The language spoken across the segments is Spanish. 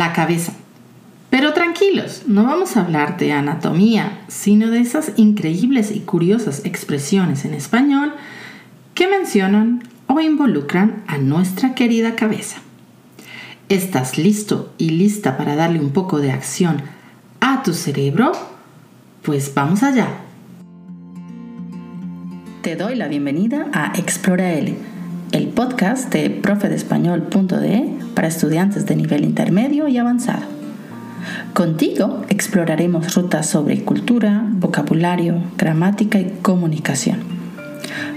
la cabeza. Pero tranquilos, no vamos a hablar de anatomía, sino de esas increíbles y curiosas expresiones en español que mencionan o involucran a nuestra querida cabeza. ¿Estás listo y lista para darle un poco de acción a tu cerebro? Pues vamos allá. Te doy la bienvenida a Explora L, podcast de profedespañol.de para estudiantes de nivel intermedio y avanzado. Contigo exploraremos rutas sobre cultura, vocabulario, gramática y comunicación.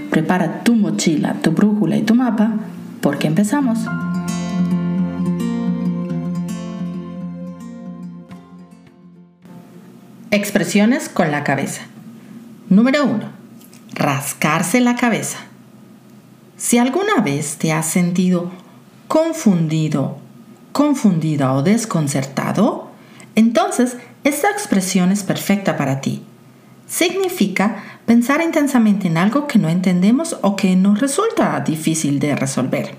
Prepara tu mochila, tu brújula y tu mapa porque empezamos. Expresiones con la cabeza. Número 1. Rascarse la cabeza. Si alguna vez te has sentido confundido, confundida o desconcertado, entonces esta expresión es perfecta para ti. Significa pensar intensamente en algo que no entendemos o que nos resulta difícil de resolver.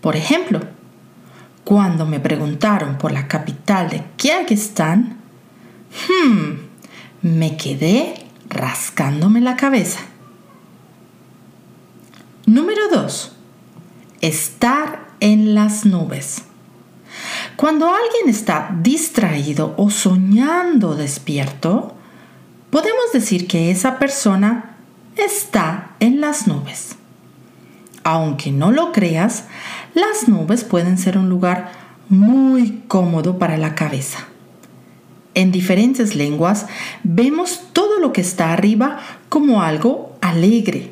Por ejemplo, cuando me preguntaron por la capital de Kirguistán, Hmm, me quedé rascándome la cabeza. Número 2. Estar en las nubes. Cuando alguien está distraído o soñando despierto, podemos decir que esa persona está en las nubes. Aunque no lo creas, las nubes pueden ser un lugar muy cómodo para la cabeza en diferentes lenguas, vemos todo lo que está arriba como algo alegre,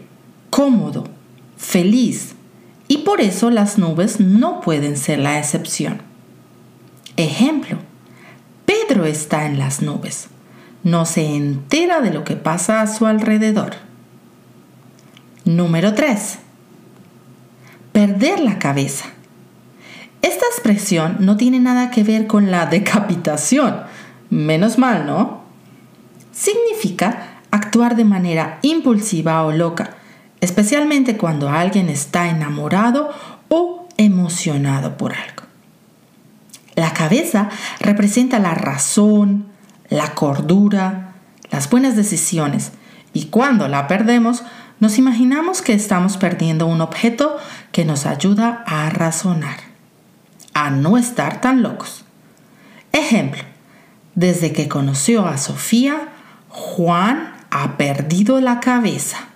cómodo, feliz, y por eso las nubes no pueden ser la excepción. Ejemplo, Pedro está en las nubes, no se entera de lo que pasa a su alrededor. Número 3. Perder la cabeza. Esta expresión no tiene nada que ver con la decapitación, Menos mal, ¿no? Significa actuar de manera impulsiva o loca, especialmente cuando alguien está enamorado o emocionado por algo. La cabeza representa la razón, la cordura, las buenas decisiones y cuando la perdemos nos imaginamos que estamos perdiendo un objeto que nos ayuda a razonar, a no estar tan locos. Ejemplo, desde que conoció a Sofía, Juan ha perdido la cabeza.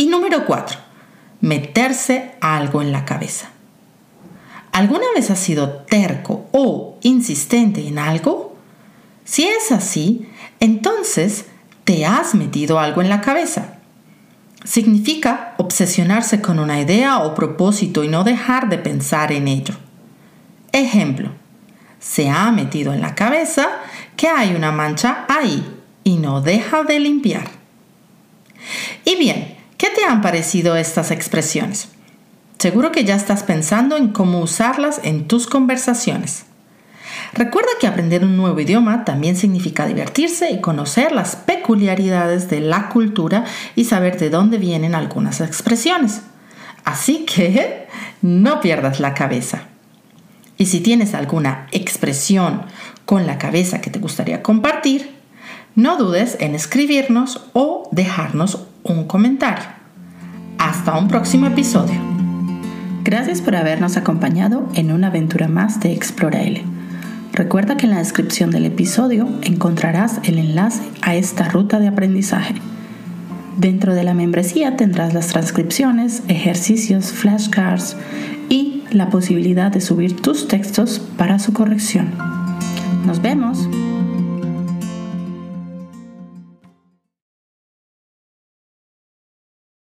Y número cuatro, meterse algo en la cabeza. ¿Alguna vez has sido terco o insistente en algo? Si es así, entonces te has metido algo en la cabeza. Significa obsesionarse con una idea o propósito y no dejar de pensar en ello. Ejemplo, se ha metido en la cabeza que hay una mancha ahí y no deja de limpiar. Y bien, ¿qué te han parecido estas expresiones? Seguro que ya estás pensando en cómo usarlas en tus conversaciones. Recuerda que aprender un nuevo idioma también significa divertirse y conocer las peculiaridades de la cultura y saber de dónde vienen algunas expresiones. Así que no pierdas la cabeza. Y si tienes alguna expresión con la cabeza que te gustaría compartir, no dudes en escribirnos o dejarnos un comentario. Hasta un próximo episodio. Gracias por habernos acompañado en una aventura más de Explora L. Recuerda que en la descripción del episodio encontrarás el enlace a esta ruta de aprendizaje. Dentro de la membresía tendrás las transcripciones, ejercicios, flashcards y la posibilidad de subir tus textos para su corrección. Nos vemos.